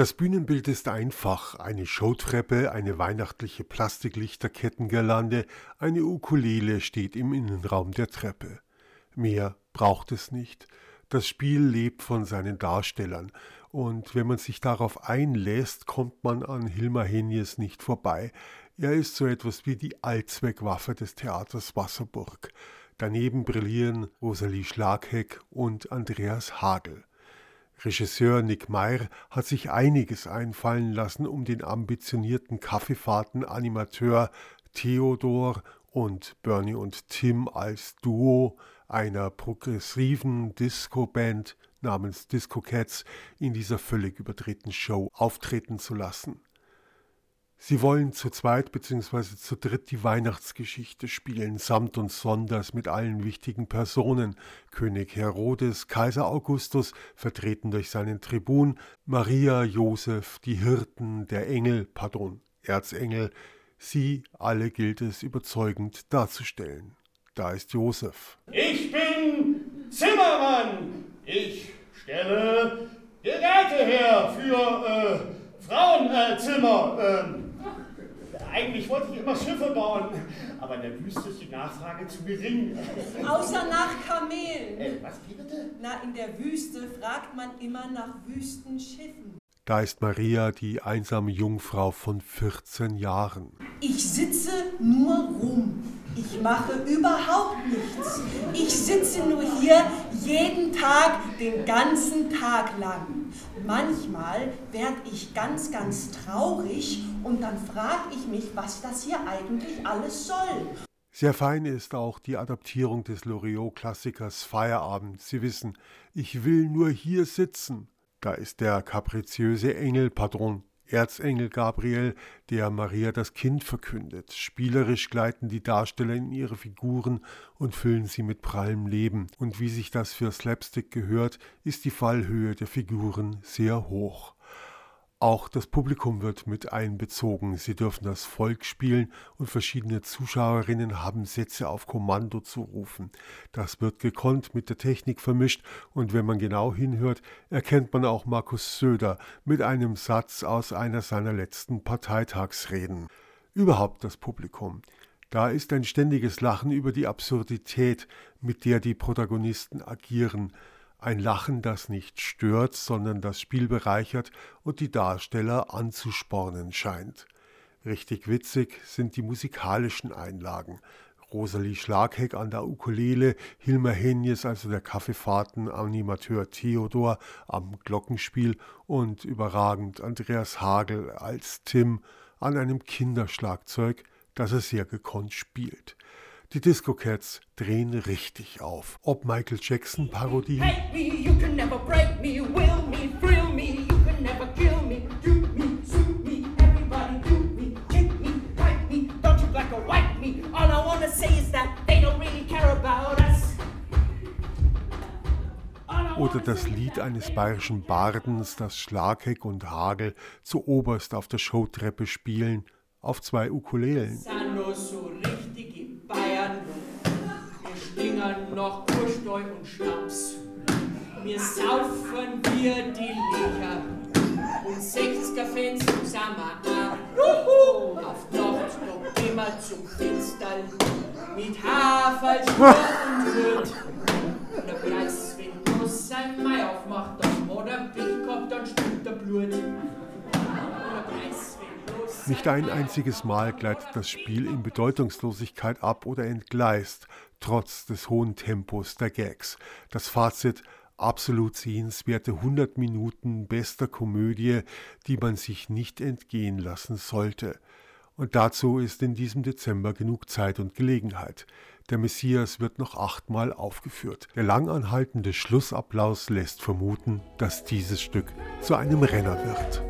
Das Bühnenbild ist einfach. Eine Showtreppe, eine weihnachtliche Plastiklichterkettengirlande, eine Ukulele steht im Innenraum der Treppe. Mehr braucht es nicht. Das Spiel lebt von seinen Darstellern, und wenn man sich darauf einlässt, kommt man an Hilmar Henjes nicht vorbei. Er ist so etwas wie die Allzweckwaffe des Theaters Wasserburg. Daneben brillieren Rosalie Schlagheck und Andreas Hagel. Regisseur Nick Meyer hat sich einiges einfallen lassen, um den ambitionierten Kaffeefahrten-Animateur Theodor und Bernie und Tim als Duo einer progressiven Disco-Band namens Disco Cats in dieser völlig überdrehten Show auftreten zu lassen. Sie wollen zu zweit bzw. zu dritt die Weihnachtsgeschichte spielen, samt und sonders mit allen wichtigen Personen, König Herodes, Kaiser Augustus, vertreten durch seinen Tribun, Maria, Josef, die Hirten, der Engel, pardon, Erzengel, sie alle gilt es überzeugend darzustellen. Da ist Josef. Ich bin Zimmermann. Ich stelle Geräte her für äh, Frauenzimmer. Äh, eigentlich wollte ich immer Schiffe bauen, aber in der Wüste ist die Nachfrage zu gering. Außer nach Kamelen. Äh, was bitte? Na, in der Wüste fragt man immer nach Wüstenschiffen. Da ist Maria, die einsame Jungfrau von 14 Jahren. Ich sitze nur rum. Ich mache überhaupt nichts. Ich sitze nur hier jeden Tag, den ganzen Tag lang. Manchmal werde ich ganz, ganz traurig und dann frage ich mich, was das hier eigentlich alles soll. Sehr fein ist auch die Adaptierung des Loriot-Klassikers Feierabend. Sie wissen, ich will nur hier sitzen. Da ist der kapriziöse Engel, Patron Erzengel Gabriel, der Maria das Kind verkündet. Spielerisch gleiten die Darsteller in ihre Figuren und füllen sie mit prallem Leben. Und wie sich das für Slapstick gehört, ist die Fallhöhe der Figuren sehr hoch. Auch das Publikum wird mit einbezogen. Sie dürfen das Volk spielen und verschiedene Zuschauerinnen haben Sätze auf Kommando zu rufen. Das wird gekonnt mit der Technik vermischt und wenn man genau hinhört, erkennt man auch Markus Söder mit einem Satz aus einer seiner letzten Parteitagsreden. Überhaupt das Publikum. Da ist ein ständiges Lachen über die Absurdität, mit der die Protagonisten agieren ein Lachen, das nicht stört, sondern das Spiel bereichert und die Darsteller anzuspornen scheint. Richtig witzig sind die musikalischen Einlagen. Rosalie Schlagheck an der Ukulele, Hilmer Henjes, also der Kaffeefahrten-Animateur Theodor am Glockenspiel und überragend Andreas Hagel als Tim an einem Kinderschlagzeug, das er sehr gekonnt spielt. Die Disco Cats drehen richtig auf. Ob Michael Jackson Parodie. Oder das Lied eines bayerischen Bardens, das Schlagheck und Hagel zu oberst auf der Showtreppe spielen, auf zwei Ukulelen. Bayern noch Ursteu und Schnaps. Wir saufen wir die Licher und 60er Fans zusammen ab. Auf Nacht noch gehen wir zum Finsterl mit Haferl, und Wirt. Und der Preis, wenn du sein Mai aufmacht, dann hat er Pech gehabt, dann stimmt der Blut. Nicht ein einziges Mal gleitet das Spiel in Bedeutungslosigkeit ab oder entgleist, trotz des hohen Tempos der Gags. Das Fazit absolut sehenswerte 100 Minuten bester Komödie, die man sich nicht entgehen lassen sollte. Und dazu ist in diesem Dezember genug Zeit und Gelegenheit. Der Messias wird noch achtmal aufgeführt. Der langanhaltende Schlussapplaus lässt vermuten, dass dieses Stück zu einem Renner wird.